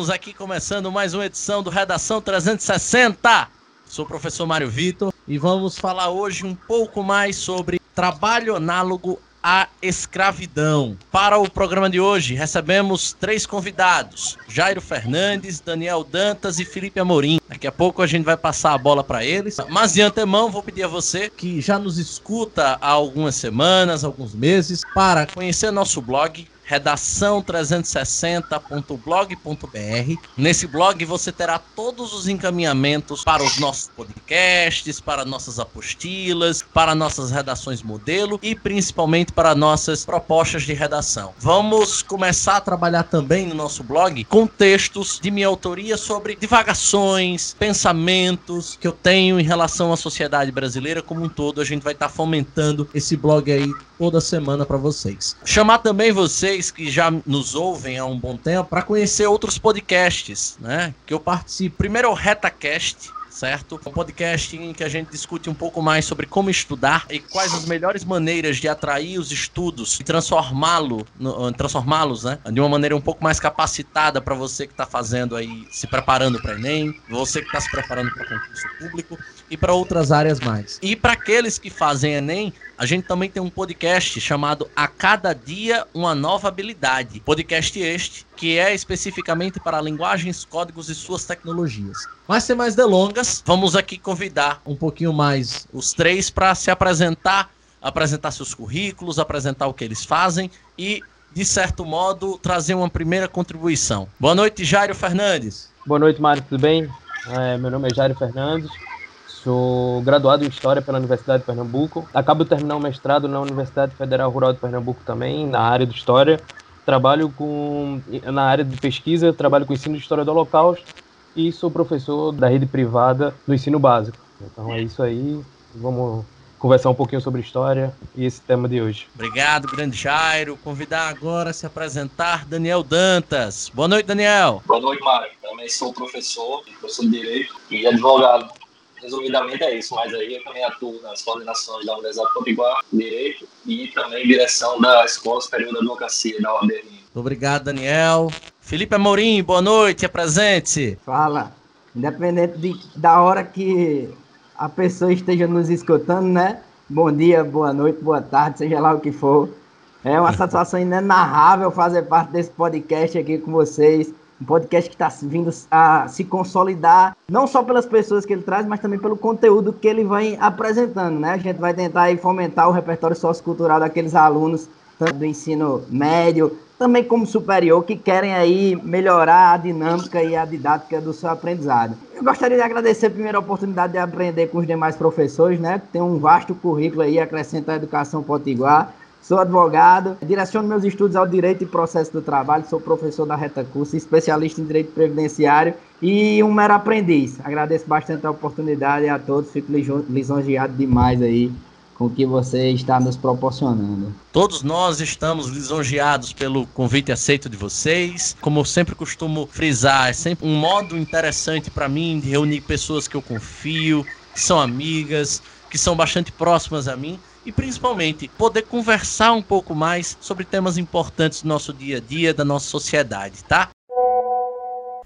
Estamos aqui começando mais uma edição do Redação 360. Sou o professor Mário Vitor e vamos falar hoje um pouco mais sobre trabalho análogo à escravidão. Para o programa de hoje, recebemos três convidados: Jairo Fernandes, Daniel Dantas e Felipe Amorim. Daqui a pouco a gente vai passar a bola para eles. Mas de antemão, vou pedir a você que já nos escuta há algumas semanas, alguns meses, para conhecer nosso blog redação360.blog.br. Nesse blog você terá todos os encaminhamentos para os nossos podcasts, para nossas apostilas, para nossas redações modelo e principalmente para nossas propostas de redação. Vamos começar a trabalhar também no nosso blog com textos de minha autoria sobre divagações, pensamentos que eu tenho em relação à sociedade brasileira como um todo. A gente vai estar fomentando esse blog aí toda semana para vocês. Chamar também vocês que já nos ouvem há um bom tempo para conhecer outros podcasts, né? Que eu participo. Primeiro é o RetaCast, certo? Um podcast em que a gente discute um pouco mais sobre como estudar e quais as melhores maneiras de atrair os estudos e transformá-lo, transformá-los, né, de uma maneira um pouco mais capacitada para você que está fazendo aí, se preparando para Enem, você que está se preparando para concurso público e para outras áreas mais. E para aqueles que fazem Enem, a gente também tem um podcast chamado A Cada Dia Uma Nova Habilidade. Podcast este que é especificamente para linguagens, códigos e suas tecnologias. Mas sem mais delongas, vamos aqui convidar um pouquinho mais os três para se apresentar, apresentar seus currículos, apresentar o que eles fazem e, de certo modo, trazer uma primeira contribuição. Boa noite, Jairo Fernandes. Boa noite, Mário, tudo bem? É, meu nome é Jairo Fernandes, Sou graduado em História pela Universidade de Pernambuco. Acabo de terminar o mestrado na Universidade Federal Rural de Pernambuco também, na área de História. Trabalho com, na área de pesquisa, trabalho com ensino de História do Holocausto e sou professor da rede privada do ensino básico. Então é isso aí. Vamos conversar um pouquinho sobre história e esse tema de hoje. Obrigado, grande Jairo. Convidar agora a se apresentar Daniel Dantas. Boa noite, Daniel. Boa noite, Mário. Também sou professor, professor de Direito e advogado resumidamente é isso, mas aí eu também atuo nas coordenações da Universidade Potiguar, Direito, e também direção da Escola Superior da Advocacia, da OAB. Obrigado, Daniel. Felipe Amorim, boa noite, apresente-se. Fala. Independente de, da hora que a pessoa esteja nos escutando, né? Bom dia, boa noite, boa tarde, seja lá o que for. É uma satisfação inenarrável fazer parte desse podcast aqui com vocês. Um podcast que está vindo a se consolidar, não só pelas pessoas que ele traz, mas também pelo conteúdo que ele vai apresentando, né? A gente vai tentar aí fomentar o repertório sociocultural daqueles alunos, tanto do ensino médio, também como superior, que querem aí melhorar a dinâmica e a didática do seu aprendizado. Eu gostaria de agradecer a oportunidade de aprender com os demais professores, né? Tem um vasto currículo aí, acrescenta a educação potiguar. Sou advogado, direciono meus estudos ao direito e processo do trabalho, sou professor da Reta Curso, especialista em direito previdenciário e um mero aprendiz. Agradeço bastante a oportunidade a todos, fico lisonjeado demais aí com o que você está nos proporcionando. Todos nós estamos lisonjeados pelo convite aceito de vocês. Como eu sempre costumo frisar, é sempre um modo interessante para mim de reunir pessoas que eu confio, que são amigas, que são bastante próximas a mim e principalmente poder conversar um pouco mais sobre temas importantes do nosso dia a dia, da nossa sociedade, tá?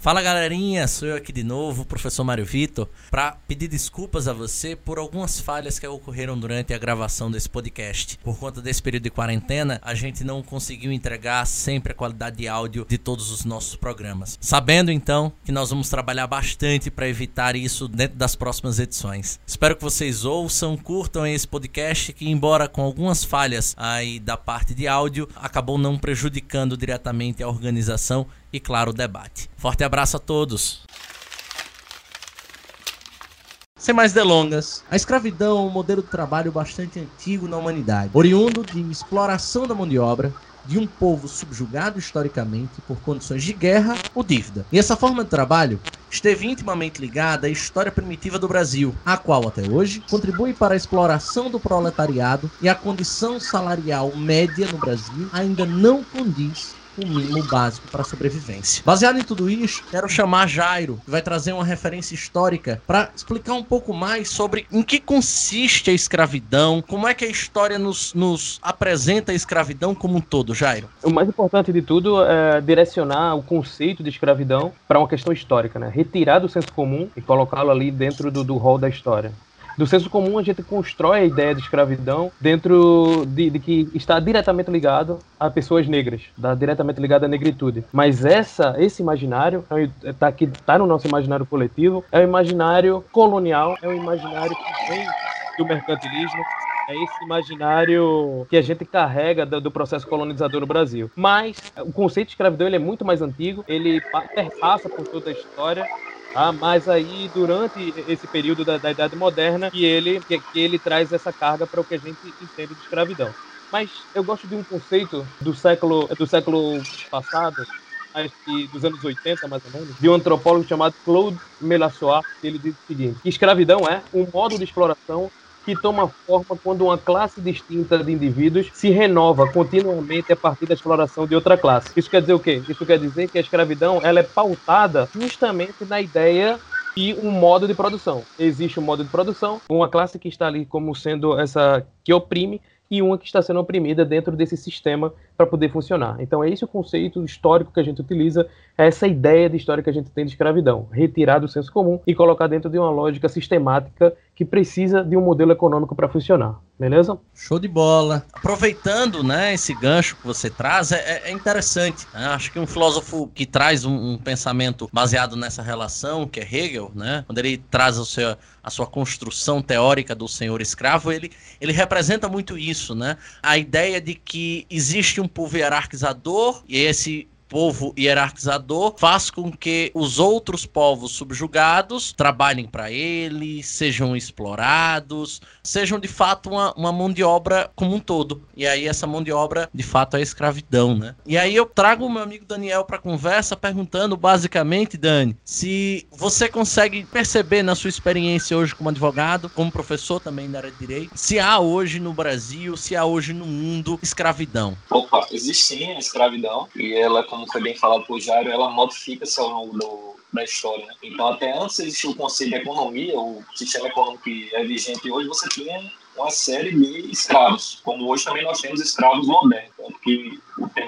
Fala galerinha, sou eu aqui de novo, professor Mário Vitor, para pedir desculpas a você por algumas falhas que ocorreram durante a gravação desse podcast. Por conta desse período de quarentena, a gente não conseguiu entregar sempre a qualidade de áudio de todos os nossos programas. Sabendo então que nós vamos trabalhar bastante para evitar isso dentro das próximas edições. Espero que vocês ouçam, curtam esse podcast que embora com algumas falhas aí da parte de áudio, acabou não prejudicando diretamente a organização e, claro, o debate. Forte abraço a todos! Sem mais delongas, a escravidão é um modelo de trabalho bastante antigo na humanidade, oriundo de exploração da mão de obra de um povo subjugado historicamente por condições de guerra ou dívida. E essa forma de trabalho esteve intimamente ligada à história primitiva do Brasil, a qual até hoje contribui para a exploração do proletariado e a condição salarial média no Brasil ainda não condiz o mínimo básico para sobrevivência. Baseado em tudo isso, quero chamar Jairo, que vai trazer uma referência histórica para explicar um pouco mais sobre em que consiste a escravidão, como é que a história nos, nos apresenta a escravidão como um todo, Jairo. O mais importante de tudo é direcionar o conceito de escravidão para uma questão histórica, né? Retirar do senso comum e colocá-lo ali dentro do, do rol da história do senso comum a gente constrói a ideia de escravidão dentro de, de, que está diretamente ligado a pessoas negras, está diretamente ligado à negritude. Mas essa, esse imaginário está é, tá no nosso imaginário coletivo, é um imaginário colonial, é um imaginário que vem do mercantilismo, é esse imaginário que a gente carrega do, do, processo colonizador no Brasil. Mas o conceito de escravidão ele é muito mais antigo, ele perpassa por toda a história ah, mas aí, durante esse período da, da Idade Moderna, que ele, que, que ele traz essa carga para o que a gente entende de escravidão. Mas eu gosto de um conceito do século, do século passado, acho que dos anos 80, mais ou menos, de um antropólogo chamado Claude Melassoir, que ele diz o seguinte, escravidão é um modo de exploração que toma forma quando uma classe distinta de indivíduos se renova continuamente a partir da exploração de outra classe. Isso quer dizer o quê? Isso quer dizer que a escravidão ela é pautada justamente na ideia e um modo de produção. Existe um modo de produção, uma classe que está ali como sendo essa que oprime e uma que está sendo oprimida dentro desse sistema para poder funcionar. Então é esse o conceito histórico que a gente utiliza, é essa ideia de história que a gente tem de escravidão, retirar do senso comum e colocar dentro de uma lógica sistemática que precisa de um modelo econômico para funcionar. Beleza? Show de bola. Aproveitando, né, esse gancho que você traz, é, é interessante. Né? Acho que um filósofo que traz um, um, pensamento baseado nessa relação, que é Hegel, né, quando ele traz o seu, a sua construção teórica do senhor escravo, ele, ele representa muito isso, né? A ideia de que existe um povo e esse povo hierarquizador faz com que os outros povos subjugados trabalhem para ele, sejam explorados, sejam de fato uma, uma mão de obra como um todo. E aí essa mão de obra, de fato, é escravidão, né? E aí eu trago o meu amigo Daniel para conversa perguntando basicamente, Dani, se você consegue perceber na sua experiência hoje como advogado, como professor também da área de direito, se há hoje no Brasil, se há hoje no mundo escravidão. Opa, existe sim a escravidão e ela, como foi bem falado por Jairo, ela modifica-se ao longo do, da história. Né? Então, até antes existia o conceito de economia, o sistema econômico que é vigente hoje, você tinha uma série de escravos, como hoje também nós temos escravos modernos, termo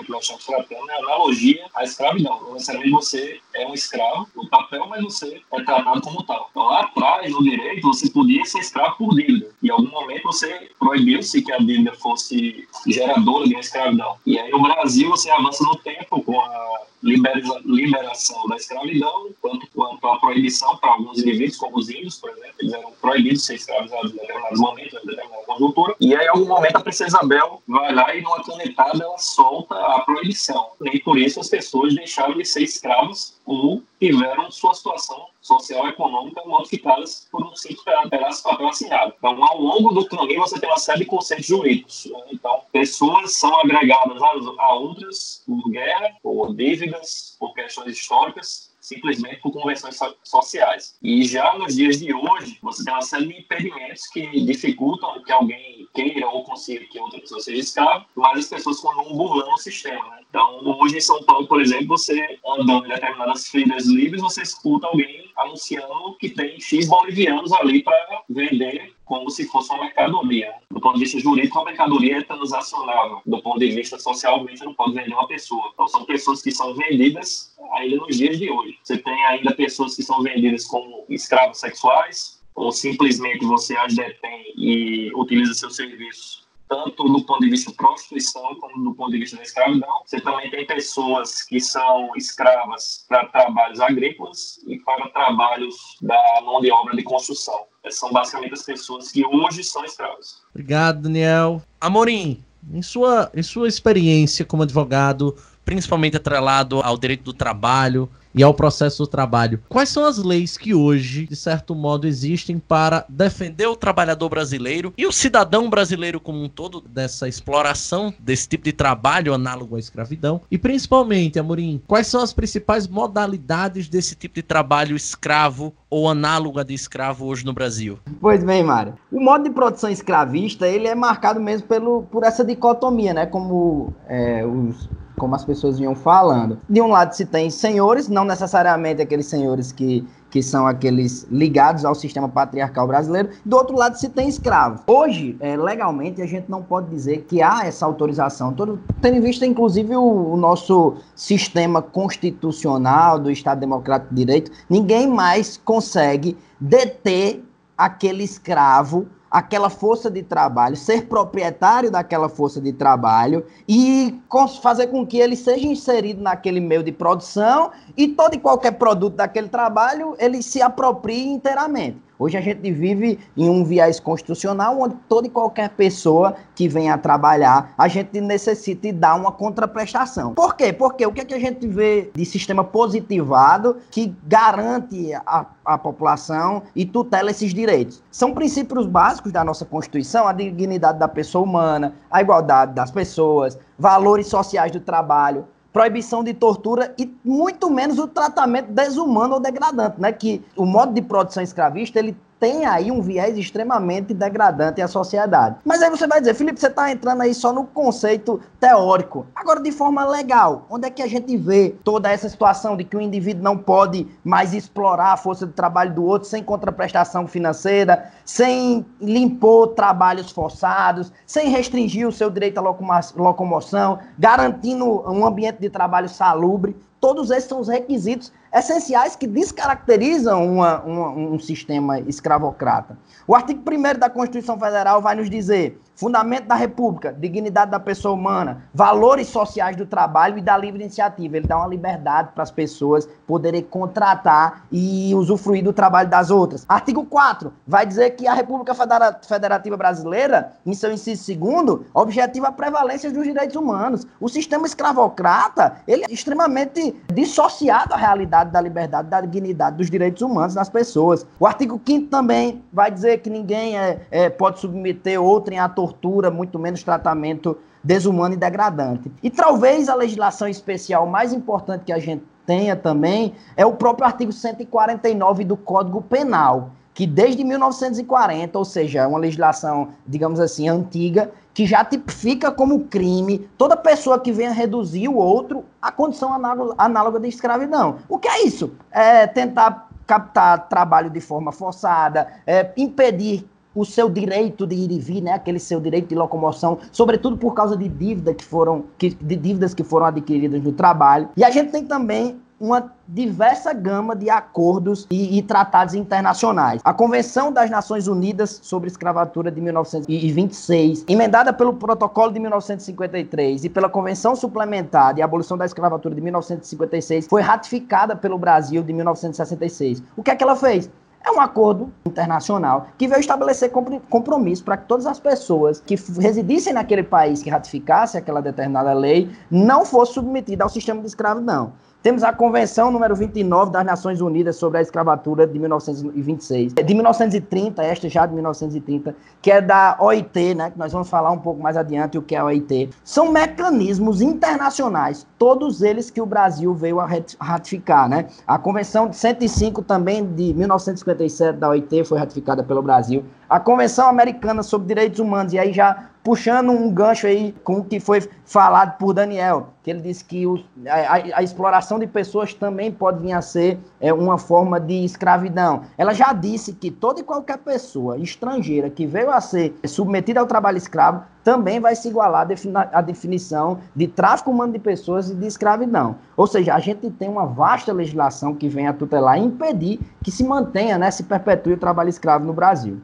que nós estamos é analogia à escravidão. Não necessariamente você é um escravo no papel, mas você é tratado como tal. Então, lá atrás, no direito, você podia ser escravo por dívida. E em algum momento você proibiu-se que a dívida fosse geradora de uma escravidão. E aí no Brasil você avança no tempo com a liberação da escravidão, quanto quanto a proibição para alguns indivíduos, como os índios, por exemplo, eles eram proibidos de ser escravizados em determinados momentos, em determinada conjuntura. E aí, em algum momento, a princesa Isabel vai lá e, numa canetada, ela solta a proibição. E por isso as pessoas deixaram de ser escravos ou tiveram sua situação social e econômica modificadas por um simples pedaço de papel assinado. Então, ao longo do caminho, você tem uma série de conceitos jurídicos. Né? Então, pessoas são agregadas a outras por guerra, por dívidas, por questões históricas, simplesmente por convenções sociais. E já nos dias de hoje, você tem uma série de impedimentos que dificultam que alguém queira ou consiga que outra pessoa seja escrava, mas as pessoas continuam burlando o sistema. Né? Então, hoje em São Paulo, por exemplo, você andando em determinadas feiras livres, você escuta alguém anunciando que tem X bolivianos ali para vender como se fosse uma mercadoria. Do ponto de vista jurídico, a mercadoria é transacionável. Do ponto de vista social, você não pode vender uma pessoa. Então, são pessoas que são vendidas ainda nos dias de hoje. Você tem ainda pessoas que são vendidas como escravos sexuais, ou simplesmente você as detém e utiliza seus serviços tanto do ponto de vista prostituição como do ponto de vista da escravidão. Você também tem pessoas que são escravas para trabalhos agrícolas e para trabalhos da mão de obra de construção. São basicamente as pessoas que hoje são escravas. Obrigado, Daniel. Amorim, em sua, em sua experiência como advogado, principalmente atrelado ao direito do trabalho, e ao processo do trabalho. Quais são as leis que hoje, de certo modo, existem para defender o trabalhador brasileiro e o cidadão brasileiro como um todo dessa exploração desse tipo de trabalho análogo à escravidão? E principalmente, Amorim, quais são as principais modalidades desse tipo de trabalho escravo ou análoga de escravo hoje no Brasil? Pois bem, Mário. O modo de produção escravista ele é marcado mesmo pelo, por essa dicotomia, né? Como é, os como as pessoas vinham falando. De um lado se tem senhores, não necessariamente aqueles senhores que que são aqueles ligados ao sistema patriarcal brasileiro, do outro lado se tem escravos. Hoje, é, legalmente, a gente não pode dizer que há essa autorização, todo, tendo em vista, inclusive, o, o nosso sistema constitucional do Estado Democrático de Direito, ninguém mais consegue deter aquele escravo aquela força de trabalho, ser proprietário daquela força de trabalho e fazer com que ele seja inserido naquele meio de produção e todo e qualquer produto daquele trabalho ele se aproprie inteiramente. Hoje a gente vive em um viés constitucional onde toda e qualquer pessoa que venha trabalhar, a gente necessita dar uma contraprestação. Por quê? Porque o que, é que a gente vê de sistema positivado que garante a, a população e tutela esses direitos? São princípios básicos da nossa Constituição, a dignidade da pessoa humana, a igualdade das pessoas, valores sociais do trabalho, proibição de tortura e muito menos o tratamento desumano ou degradante, né? Que o modo de produção escravista ele tem aí um viés extremamente degradante à sociedade. Mas aí você vai dizer, Felipe, você está entrando aí só no conceito teórico. Agora, de forma legal, onde é que a gente vê toda essa situação de que o indivíduo não pode mais explorar a força de trabalho do outro sem contraprestação financeira, sem limpar trabalhos forçados, sem restringir o seu direito à locomoção, garantindo um ambiente de trabalho salubre? Todos esses são os requisitos essenciais que descaracterizam uma, uma, um sistema escravocrata. O artigo 1 da Constituição Federal vai nos dizer Fundamento da República, dignidade da pessoa humana, valores sociais do trabalho e da livre iniciativa. Ele dá uma liberdade para as pessoas poderem contratar e usufruir do trabalho das outras. Artigo 4 vai dizer que a República Federativa Brasileira, em seu inciso segundo, objetiva a prevalência dos direitos humanos. O sistema escravocrata, ele é extremamente dissociado da realidade da liberdade, da dignidade dos direitos humanos das pessoas. O artigo 5 também vai dizer que ninguém é, é, pode submeter outro em ator tortura, muito menos tratamento desumano e degradante. E talvez a legislação especial mais importante que a gente tenha também é o próprio artigo 149 do Código Penal, que desde 1940, ou seja, é uma legislação, digamos assim, antiga, que já tipifica como crime toda pessoa que venha reduzir o outro à condição análoga de escravidão. O que é isso? É tentar captar trabalho de forma forçada, é impedir o seu direito de ir e vir, né, aquele seu direito de locomoção, sobretudo por causa de dívidas que foram que, de dívidas que foram adquiridas no trabalho. E a gente tem também uma diversa gama de acordos e, e, tratados internacionais. A Convenção das Nações Unidas sobre Escravatura de 1926, emendada pelo Protocolo de 1953 e pela Convenção Suplementar de Abolição da Escravatura de 1956, foi ratificada pelo Brasil de 1966. O que é que ela fez? É um acordo internacional que veio estabelecer compromisso para que todas as pessoas que residissem naquele país que ratificasse aquela determinada lei não fossem submetidas ao sistema de escravidão. Temos a Convenção número 29 das Nações Unidas sobre a Escravatura de 1926. De 1930, esta já de 1930, que é da OIT, né, que nós vamos falar um pouco mais adiante o que é a OIT. São mecanismos internacionais, todos eles que o Brasil veio a ratificar, né? A Convenção de 105 também de 1957 da OIT foi ratificada pelo Brasil. A Convenção Americana sobre Direitos Humanos, e aí já puxando um gancho aí com o que foi falado por Daniel, que ele disse que o, a, a, exploração de pessoas também pode vir a ser é, uma forma de escravidão. Ela já disse que toda e qualquer pessoa estrangeira que veio a ser submetida ao trabalho escravo também vai se igualar à definição de tráfico humano de pessoas e de escravidão. Ou seja, a gente tem uma vasta legislação que vem a tutelar e impedir que se mantenha, né, se perpetue o trabalho escravo no Brasil.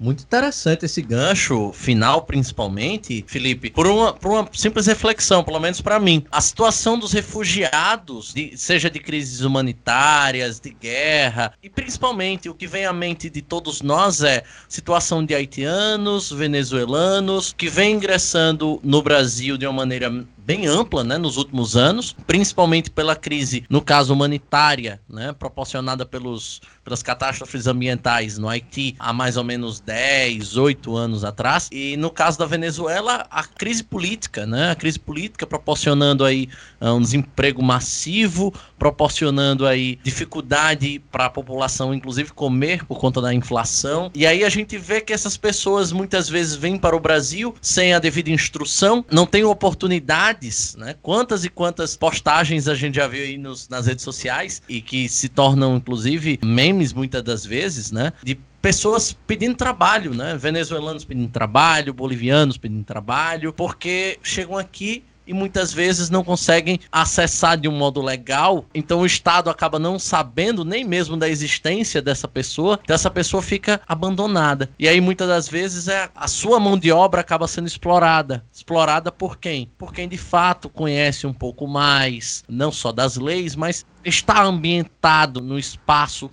Muito interessante esse gancho final, principalmente, Felipe, por uma, por uma simples reflexão, pelo menos para mim. A situação dos refugiados, de, seja de crises humanitárias, de guerra, e principalmente o que vem à mente de todos nós é situação de haitianos, venezuelanos, que vem ingressando no Brasil de uma maneira bem ampla né, nos últimos anos, principalmente pela crise, no caso humanitária, né, proporcionada pelos, pelas catástrofes ambientais no Haiti há mais ou menos 10, 8 anos atrás. E no caso da Venezuela, a crise política, né, a crise política proporcionando aí ah, um desemprego massivo, proporcionando aí dificuldade para a população, inclusive, comer por conta da inflação. E aí a gente vê que essas pessoas muitas vezes vêm para o Brasil sem a devida instrução, não têm oportunidades, né? Quantas e quantas postagens a gente já viu aí nos, nas redes sociais e que se tornam, inclusive, memes muitas das vezes, né? De pessoas pedindo trabalho, né? Venezuelanos pedindo trabalho, bolivianos pedindo trabalho, porque chegam aqui e muitas vezes não conseguem acessar de um modo legal, então o Estado acaba não sabendo nem mesmo da existência dessa pessoa, então essa pessoa fica abandonada. E aí muitas das vezes é a sua mão de obra acaba sendo explorada. Explorada por quem? Por quem de fato conhece um pouco mais, não só das leis, mas está ambientado no espaço,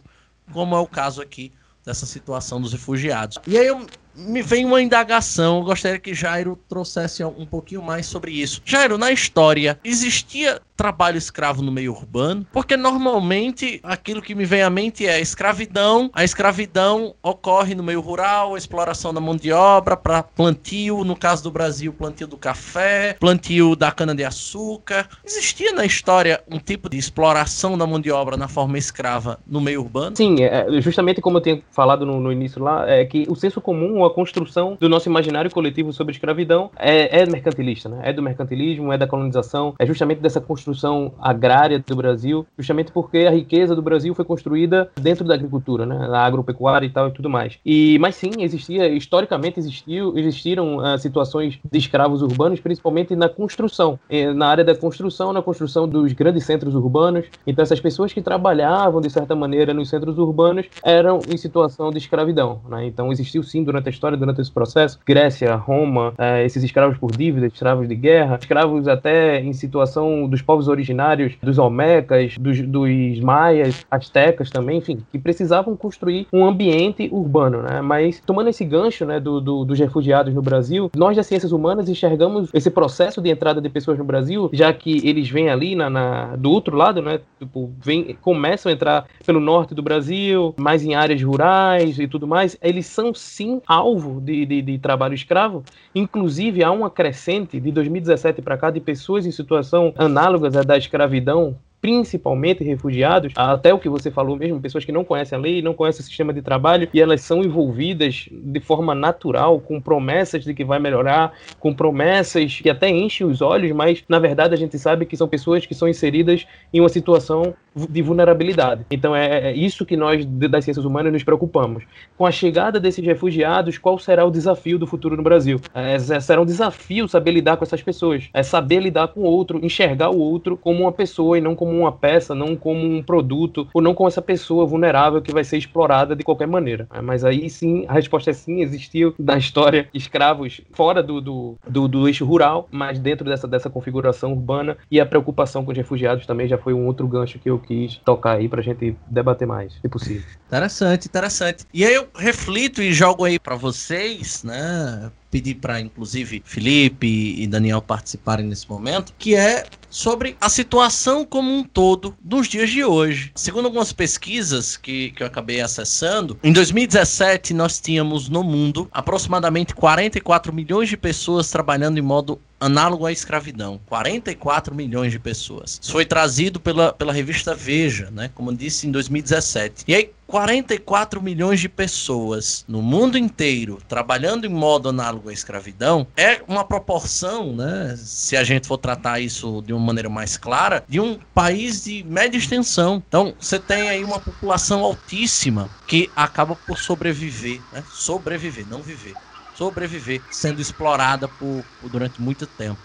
como é o caso aqui dessa situação dos refugiados. E aí eu me vem uma indagação. Eu gostaria que Jairo trouxesse um pouquinho mais sobre isso. Jairo, na história, existia trabalho escravo no meio urbano? Porque normalmente aquilo que me vem à mente é escravidão. A escravidão ocorre no meio rural, a exploração da mão de obra para plantio, no caso do Brasil, plantio do café, plantio da cana-de-açúcar. Existia na história um tipo de exploração da mão de obra na forma escrava no meio urbano? Sim, é, justamente como eu tenho falado no, no início lá, é que o senso comum, a construção do nosso imaginário coletivo sobre escravidão é, é mercantilista, né? É do mercantilismo, é da colonização, é justamente dessa construção construção agrária do Brasil, justamente porque a riqueza do Brasil foi construída dentro da agricultura, né, na agropecuária e tal e tudo mais. E mas sim, existia historicamente existiu, existiram uh, situações de escravos urbanos, principalmente na construção, eh, na área da construção, na construção dos grandes centros urbanos. Então essas pessoas que trabalhavam de certa maneira nos centros urbanos eram em situação de escravidão, né? Então existiu sim durante a história, durante esse processo, Grécia, Roma, uh, esses escravos por dívida, escravos de guerra, escravos até em situação dos povos originários dos Olmecas, dos, dos Maias, Astecas também, enfim, que precisavam construir um ambiente urbano, né? Mas tomando esse gancho, né, do, do, dos refugiados no Brasil, nós das ciências humanas enxergamos esse processo de entrada de pessoas no Brasil, já que eles vêm ali na, na do outro lado, né? Tipo, vem, começam a entrar pelo norte do Brasil, mais em áreas rurais e tudo mais. Eles são sim alvo de, de, de trabalho escravo. Inclusive, há uma crescente de 2017 para cá de pessoas em situação análoga é da escravidão principalmente refugiados, até o que você falou mesmo, pessoas que não conhecem a lei, não conhecem o sistema de trabalho e elas são envolvidas de forma natural com promessas de que vai melhorar, com promessas que até enchem os olhos, mas na verdade a gente sabe que são pessoas que são inseridas em uma situação de vulnerabilidade. Então é, é isso que nós das ciências humanas nos preocupamos. Com a chegada desses refugiados, qual será o desafio do futuro no Brasil? É, será um desafio saber lidar com essas pessoas, é saber lidar com o outro, enxergar o outro como uma pessoa e não como como uma peça, não como um produto, ou não como essa pessoa vulnerável que vai ser explorada de qualquer maneira. É, mas aí sim, a resposta é sim, existiu na história escravos fora do, do, do, do eixo rural, mas dentro dessa, dessa configuração urbana, e a preocupação com os refugiados também já foi um outro gancho que eu quis tocar aí pra gente debater mais, se possível. Interessante, interessante. E aí eu reflito e jogo aí para vocês, né? Pedir para, inclusive, Felipe e Daniel participarem nesse momento, que é sobre a situação como um todo nos dias de hoje. Segundo algumas pesquisas que, que eu acabei acessando, em 2017 nós tínhamos no mundo aproximadamente 44 milhões de pessoas trabalhando em modo análogo à escravidão. 44 milhões de pessoas. Isso foi trazido pela, pela revista Veja, né? Como disse em 2017. E aí, 44 milhões de pessoas no mundo inteiro trabalhando em modo análogo à escravidão é uma proporção, né? Se a gente for tratar isso de uma maneira mais clara, de um país de média extensão. Então, você tem aí uma população altíssima que acaba por sobreviver, né? Sobreviver, não viver sobreviver sendo explorada por, por durante muito tempo.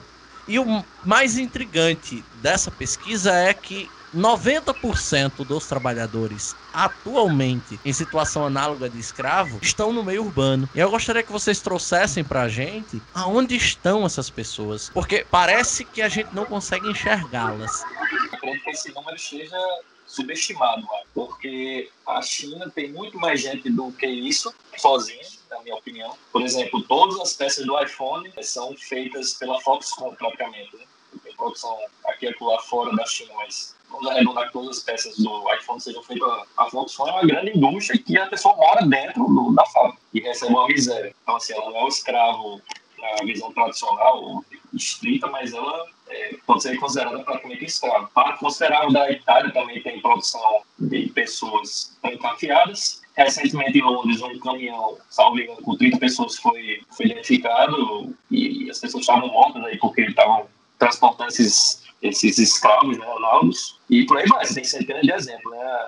E o mais intrigante dessa pesquisa é que 90% dos trabalhadores atualmente em situação análoga de escravo estão no meio urbano. E eu gostaria que vocês trouxessem pra gente aonde estão essas pessoas, porque parece que a gente não consegue enxergá-las. Acredito que esse número esteja subestimado, porque a China tem muito mais gente do que isso, sozinha, na minha opinião. Por exemplo, todas as peças do iPhone são feitas pela Foxconn, propriamente. Né? Tem produção aqui e lá fora da China, mas vamos arredondar que todas as peças do iPhone sejam feitas. A Foxconn é uma grande indústria que a pessoa mora dentro do, da fábrica e recebe uma miséria. Então, assim, ela não é um escravo na visão tradicional, estrita, mas ela é, pode ser considerada praticamente escrava. Para considerar da Itália também tem produção de pessoas trancafiadas. Recentemente em Londres, um caminhão, salvo engano, com 30 pessoas foi, foi identificado e as pessoas estavam mortas aí porque estavam transportando esses, esses escravos, né, análogos. E por aí vai, você tem centenas de exemplos, né?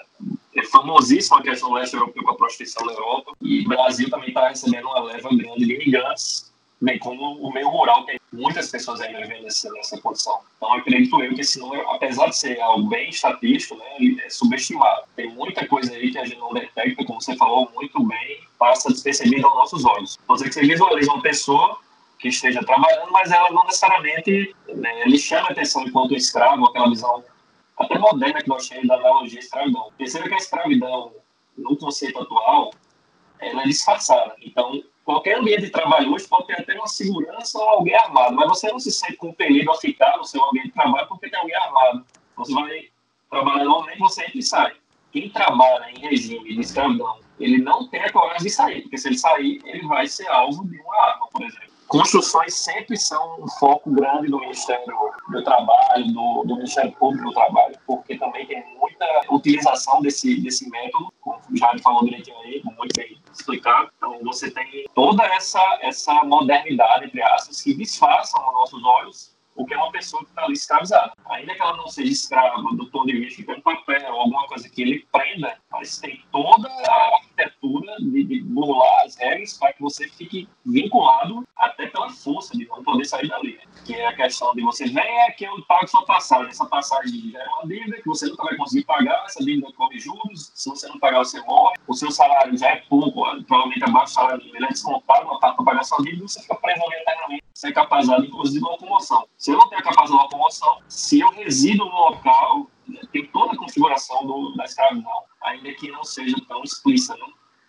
É famosíssima a questão leste europeu com a prostituição na Europa. E o Brasil também está recebendo uma leva grande de imigrantes bem como o meio rural, tem muitas pessoas ainda vivendo nessa, nessa condição. Então, acredito eu que esse número, apesar de ser algo bem estatístico, né, ele é subestimado. Tem muita coisa aí que a gente não detecta, como você falou muito bem, passa despercebido aos nossos olhos. Que você visualize uma pessoa que esteja trabalhando, mas ela não necessariamente né, ele chama atenção enquanto escravo, aquela visão até moderna que nós temos da analogia escravidão. Perceba que a escravidão, no conceito atual, ela é disfarçada. Então, qualquer ambiente de trabalho hoje pode ter até uma segurança ou alguém armado, mas você não se sente compelido a ficar no seu ambiente de trabalho porque tem alguém armado. Você vai trabalhar normalmente, você entra e sai. Quem trabalha em regime de escravidão, ele não tem a coragem de sair, porque se ele sair, ele vai ser alvo de uma arma, por exemplo construções sempre são um foco grande do Ministério do Trabalho, do, do, Ministério Público do Trabalho, porque também tem muita utilização desse, desse método, como o Jair falou direitinho aí, muito bem explicado. Então, você tem toda essa, essa modernidade, entre aspas, que disfarçam aos nossos olhos o que é uma pessoa que está ali escravizada. Ainda que ela não seja escrava do ponto de vista de um papel, alguma coisa que ele prenda, mas tem toda a arquitetura de, de burlar as regras para que você fique vinculado até pela força de não poder sair dali. Que é a questão de você vem que eu pago sua passagem. Essa passagem é uma dívida que você nunca vai conseguir pagar, essa dívida corre juros, se você não pagar, você morre. O seu salário já é pouco, provavelmente abaixo do salário mínimo, ele é descontado, uma parte para pagar sua dívida, você fica preso ali eternamente, sem capacidade, inclusive, de locomoção. Se eu não tenho a capacidade de locomoção, se eu resido no local, tem toda a configuração do, da escravidão, ainda que não seja tão explícita, né?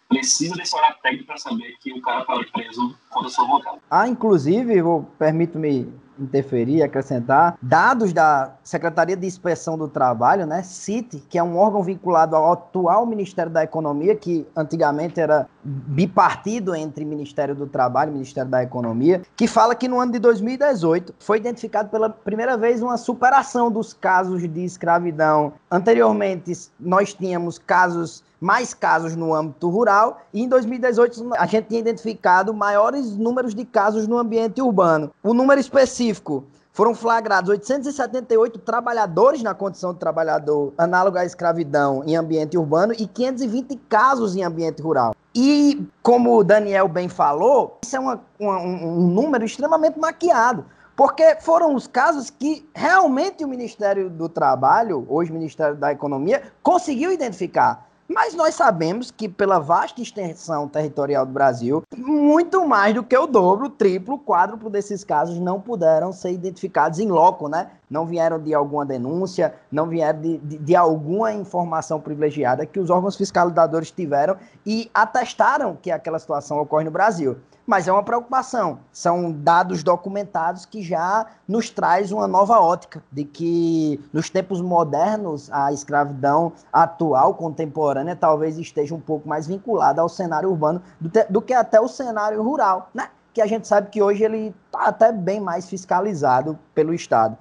precisa desse olhar técnico para saber que o cara está preso quando eu sou vocal. Ah, inclusive, permito-me interferir, acrescentar, dados da Secretaria de Inspeção do Trabalho, né, CIT, que é um órgão vinculado ao atual Ministério da Economia, que antigamente era bipartido entre Ministério do Trabalho e Ministério da Economia, que fala que no ano de 2018 foi identificado pela primeira vez uma superação dos casos de escravidão. Anteriormente, nós tínhamos casos mais casos no âmbito rural e em 2018 a gente tinha identificado maiores números de casos no ambiente urbano. O número específico foram flagrados 878 trabalhadores na condição de trabalhador análogo à escravidão em ambiente urbano e 520 casos em ambiente rural. E, como o Daniel bem falou, isso é uma, uma, um número extremamente maquiado, porque foram os casos que realmente o Ministério do Trabalho, hoje Ministério da Economia, conseguiu identificar. Mas nós sabemos que, pela vasta extensão territorial do Brasil, muito mais do que o dobro, triplo, quádruplo desses casos não puderam ser identificados em loco, né? Não vieram de alguma denúncia, não vieram de, de, de alguma informação privilegiada que os órgãos fiscalizadores tiveram e atestaram que aquela situação ocorre no Brasil mas é uma preocupação. São dados documentados que já nos traz uma nova ótica de que nos tempos modernos a escravidão atual, contemporânea, talvez esteja um pouco mais vinculada ao cenário urbano do, do que até o cenário rural, né? Que a gente sabe que hoje ele está até bem mais fiscalizado pelo Estado.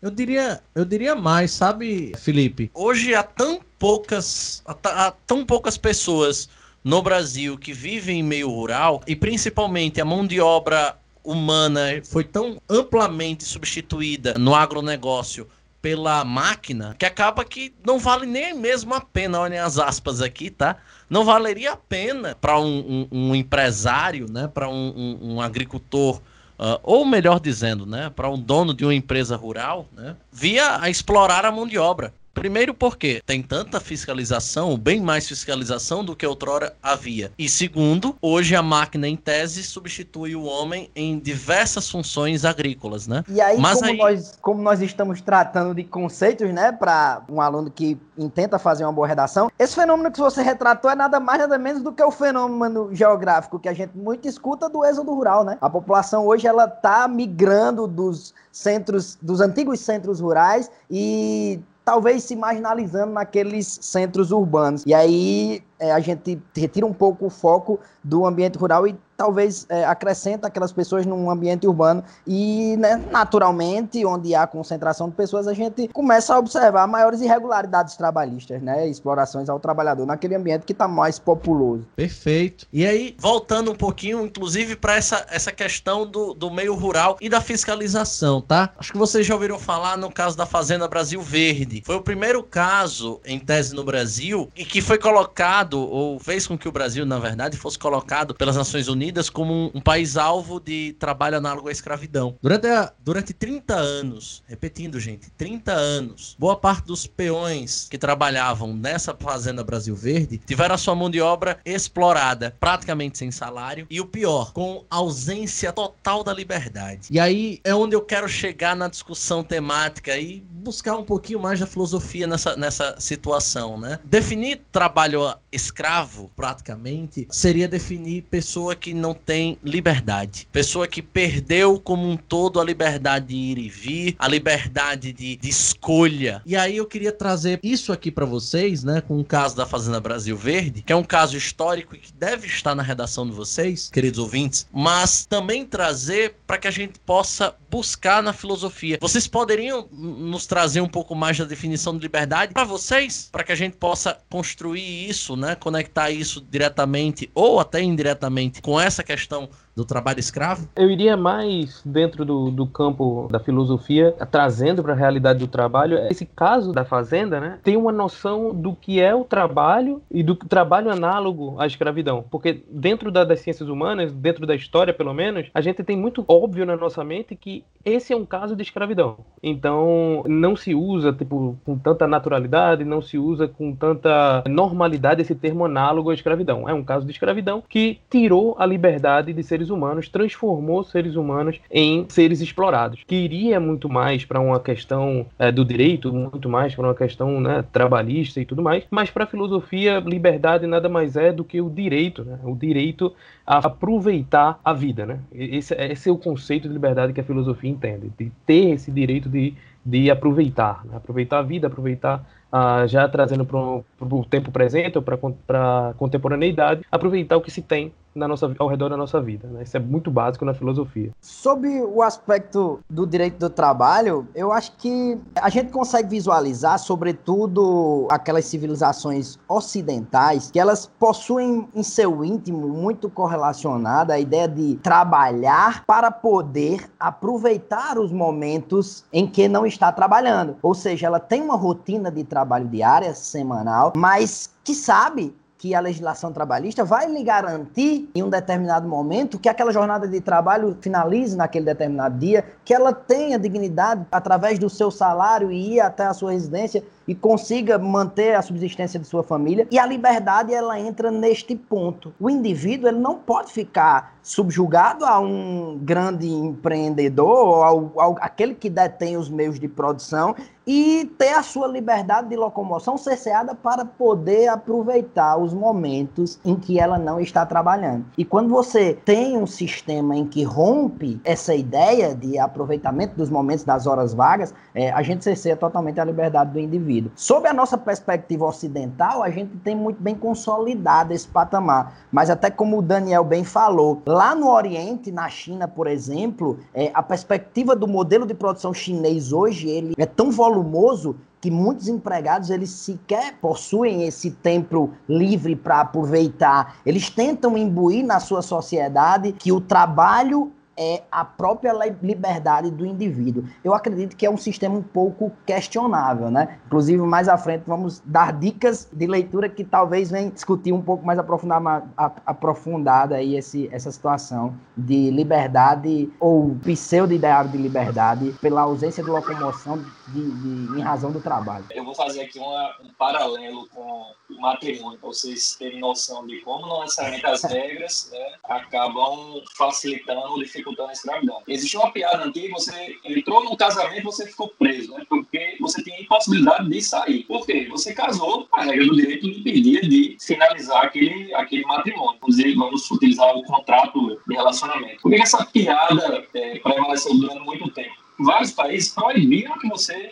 Eu diria, eu diria mais, sabe, Felipe? Hoje há tão poucas, há, tão poucas pessoas no Brasil que vivem em meio rural e principalmente a mão de obra humana foi tão amplamente substituída no agronegócio pela máquina que acaba que não vale nem mesmo a pena, olhem as aspas aqui, tá? Não valeria a pena para um, um, um, empresário, né? Para um, um, agricultor, uh, ou melhor dizendo, né? Para um dono de uma empresa rural, né? Via a explorar a mão de obra Primeiro porque tem tanta fiscalização, bem mais fiscalização do que outrora havia. E segundo, hoje a máquina em tese substitui o homem em diversas funções agrícolas, né? E aí, Mas como, aí... Nós, como nós estamos tratando de conceitos, né, para um aluno que intenta fazer uma boa redação, esse fenômeno que você retratou é nada mais nada menos do que o fenômeno geográfico que a gente muito escuta do êxodo rural, né? A população hoje ela tá migrando dos centros, dos antigos centros rurais e talvez se marginalizando naqueles centros urbanos. E aí é, a gente retira um pouco o foco do ambiente rural e talvez é, acrescenta aquelas pessoas num ambiente urbano e né, naturalmente onde há concentração de pessoas a gente começa a observar maiores irregularidades trabalhistas, né, explorações ao trabalhador naquele ambiente que está mais populoso. Perfeito. E aí voltando um pouquinho, inclusive para essa, essa questão do, do meio rural e da fiscalização, tá? Acho que vocês já ouviram falar no caso da Fazenda Brasil Verde. Foi o primeiro caso em tese no Brasil e que foi colocado ou fez com que o Brasil, na verdade, fosse colocado pelas Nações Unidas como um, um país alvo de trabalho análogo à escravidão. Durante, a, durante 30 anos, repetindo, gente, 30 anos, boa parte dos peões que trabalhavam nessa fazenda Brasil Verde tiveram a sua mão de obra explorada, praticamente sem salário, e o pior, com ausência total da liberdade. E aí é onde eu quero chegar na discussão temática e buscar um pouquinho mais da filosofia nessa, nessa situação, né? Definir trabalho escravo, praticamente, seria definir pessoa que não tem liberdade. Pessoa que perdeu como um todo a liberdade de ir e vir, a liberdade de, de escolha. E aí eu queria trazer isso aqui para vocês, né, com o caso da Fazenda Brasil Verde, que é um caso histórico e que deve estar na redação de vocês, queridos ouvintes, mas também trazer para que a gente possa buscar na filosofia. Vocês poderiam nos trazer um pouco mais da definição de liberdade para vocês, para que a gente possa construir isso, né, conectar isso diretamente ou até indiretamente com essa questão do trabalho escravo? Eu iria mais dentro do, do campo da filosofia, trazendo para a realidade do trabalho. Esse caso da fazenda, né, tem uma noção do que é o trabalho e do trabalho análogo à escravidão. Porque dentro da, das ciências humanas, dentro da história pelo menos, a gente tem muito óbvio na nossa mente que esse é um caso de escravidão. Então, não se usa tipo, com tanta naturalidade, não se usa com tanta normalidade esse termo análogo à escravidão. É um caso de escravidão que tirou a liberdade de seres seres humanos, transformou seres humanos em seres explorados, que iria muito mais para uma questão é, do direito, muito mais para uma questão né, trabalhista e tudo mais, mas para a filosofia, liberdade nada mais é do que o direito, né? o direito a aproveitar a vida. Né? Esse, esse é o conceito de liberdade que a filosofia entende, de ter esse direito de, de aproveitar, né? aproveitar a vida, aproveitar ah, já trazendo para o tempo presente ou para a contemporaneidade, aproveitar o que se tem na nossa, ao redor da nossa vida. Né? Isso é muito básico na filosofia. Sobre o aspecto do direito do trabalho, eu acho que a gente consegue visualizar, sobretudo, aquelas civilizações ocidentais, que elas possuem em seu íntimo muito correlacionada a ideia de trabalhar para poder aproveitar os momentos em que não está trabalhando. Ou seja, ela tem uma rotina de trabalho diária, semanal, mas que sabe que a legislação trabalhista vai lhe garantir em um determinado momento que aquela jornada de trabalho finalize naquele determinado dia, que ela tenha dignidade através do seu salário e ir até a sua residência e consiga manter a subsistência de sua família. E a liberdade ela entra neste ponto. O indivíduo ele não pode ficar subjugado a um grande empreendedor ou ao, ao, aquele que detém os meios de produção e ter a sua liberdade de locomoção cerceada para poder aproveitar os momentos em que ela não está trabalhando. E quando você tem um sistema em que rompe essa ideia de aproveitamento dos momentos das horas vagas, é, a gente cerceia totalmente a liberdade do indivíduo. Sob a nossa perspectiva ocidental, a gente tem muito bem consolidado esse patamar, mas até como o Daniel bem falou, Lá no Oriente, na China, por exemplo, é, a perspectiva do modelo de produção chinês hoje ele é tão volumoso que muitos empregados eles sequer possuem esse tempo livre para aproveitar. Eles tentam imbuir na sua sociedade que o trabalho é a própria liberdade do indivíduo. Eu acredito que é um sistema um pouco questionável, né? Inclusive, mais à frente, vamos dar dicas de leitura que talvez venham discutir um pouco mais aprofundada aí esse, essa situação de liberdade ou pseudo-ideário de liberdade pela ausência de locomoção de, de, em razão do trabalho. Eu vou fazer aqui uma, um paralelo com o matrimônio, para vocês terem noção de como não necessariamente as regras né, acabam facilitando dificultando a escravidão. Existe uma piada antiga, você entrou num casamento você ficou preso, né, porque você tinha impossibilidade de sair. Por quê? Você casou, a regra do direito impedia de finalizar aquele, aquele matrimônio. Inclusive, vamos utilizar o contrato de relacionamento. Por que essa piada é, prevaleceu durante muito tempo? Vários países proibiram que você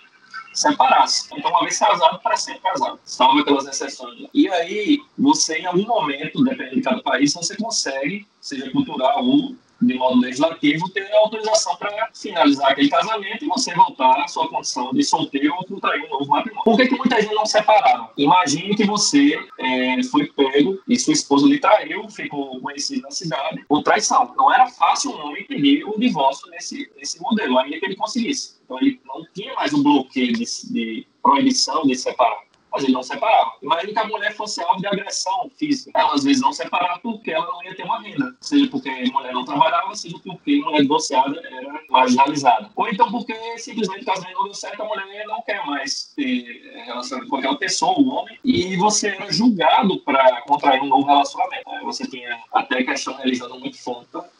separasse. Então, uma vez casado, para sempre casado. Salvo aquelas exceções. E aí, você, em algum momento, dependendo de cada país, você consegue, seja cultural ou de modo legislativo, ter autorização para finalizar aquele casamento e você voltar à sua condição de solteiro ou contrair um novo matrimônio. Por que, que muita gente não separaram? Imagine que você é, foi pego e sua esposa lhe traiu, ficou conhecido na cidade por traição. Não era fácil um homem pedir o divórcio nesse, nesse modelo, ainda que ele conseguisse. Então ele não tinha mais um bloqueio de, de proibição de separar mas não separava. Imagina que a mulher fosse alvo de agressão física. Ela às vezes não separava porque ela não ia ter uma renda. Seja porque a mulher não trabalhava, seja porque a mulher divorciada era marginalizada. Ou então porque simplesmente o casamento não deu certo, a mulher não quer mais ter relacionamento com aquela pessoa, o homem, e você era julgado para contrair um novo relacionamento. Você tinha até questão religiosa muito forte.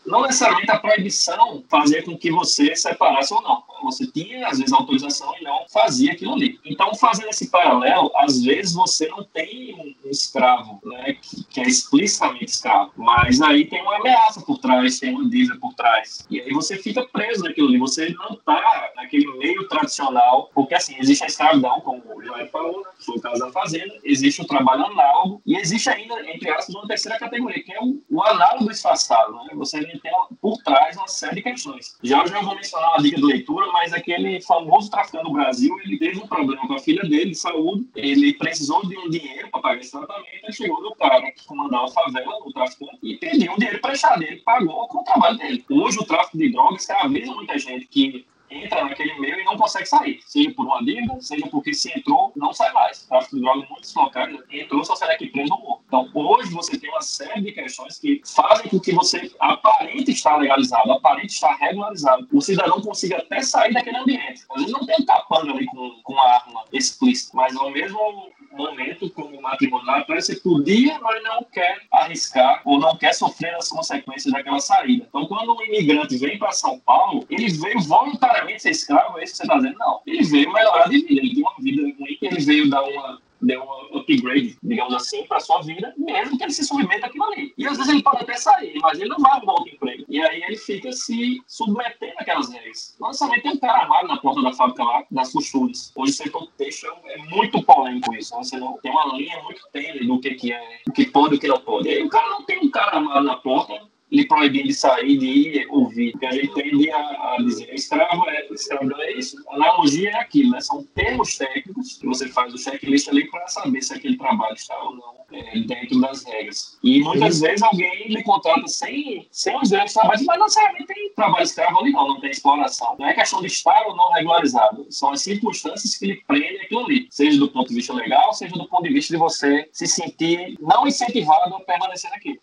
Não necessariamente a proibição fazia com que você separasse ou não. Você tinha, às vezes, autorização e não fazia aquilo ali. Então, fazendo esse paralelo, às vezes você não tem um escravo, né, que, que, é explicitamente escravo, mas aí tem uma ameaça por trás, tem uma dívida por trás. E aí você fica preso naquilo ali, você não está naquele meio tradicional, porque assim, existe a escravidão, como o Joel falou, né, foi o caso da fazenda, existe o trabalho análogo e existe ainda, entre aspas, uma terceira categoria, que é o, o análogo disfarçado. Né? Você tem por trás uma série de questões. Já eu já vou mencionar uma dica de leitura, mas aquele famoso traficante do Brasil, ele teve um problema com a filha dele de saúde, ele precisou de um dinheiro para pagar esse tratamento, ele chegou no cara que comandava a favela, o traficante, e pediu um dinheiro emprestado. Ele pagou com o trabalho dele. Hoje, o tráfico de drogas escraviza muita gente que entra naquele meio e não consegue sair, seja por uma dívida, seja porque se entrou, não sai mais. O tráfico de drogas em muitos locais entrou, só sai daqui preso ou morto. Então, hoje você tem uma série de questões que fazem com que você aparente estar legalizado, aparente estar regularizado. O cidadão consiga até sair daquele ambiente. Às vezes não tem um capanga ali com, com arma explícita, mas ao mesmo momento, como matrimonial, parece que podia, mas não quer arriscar ou não quer sofrer as consequências daquela saída. Então, quando um imigrante vem para São Paulo, ele veio voluntariamente ser escravo, é isso que você está dizendo? Não. Ele veio melhorar de vida, ele tem uma vida ruim, ele veio dar uma deu um upgrade, digamos assim, para sua vida, mesmo que ele se submeta àquilo ali. E às vezes ele pode até sair, mas ele não vai arrumar outro emprego. E aí ele fica se submetendo àquelas regras. Não necessariamente tem um cara armado na porta da fábrica lá, das costuras. Hoje o setor têxtil é muito polêmico isso. Né? Você não tem uma linha muito tênue do que, que é, o que pode e o que não pode. E aí o cara não tem um cara armado na porta lhe proibindo de sair, de ir ouvir. Porque a gente tende a, a dizer, escravo é, escravidão é isso. Analogia é aquilo, né? São termos técnicos que você faz o checklist ali para saber se aquele trabalho está ou não é, dentro das regras. E muitas vezes alguém lhe contrata sem, sem os direitos de trabalho, mas não necessariamente tem trabalho escravo ali, não, não tem exploração. Não é questão de estar ou não regularizado. São as circunstâncias que lhe prendem aquilo ali, seja do ponto de vista legal, seja do ponto de vista de você se sentir não incentivado a permanecer aqui.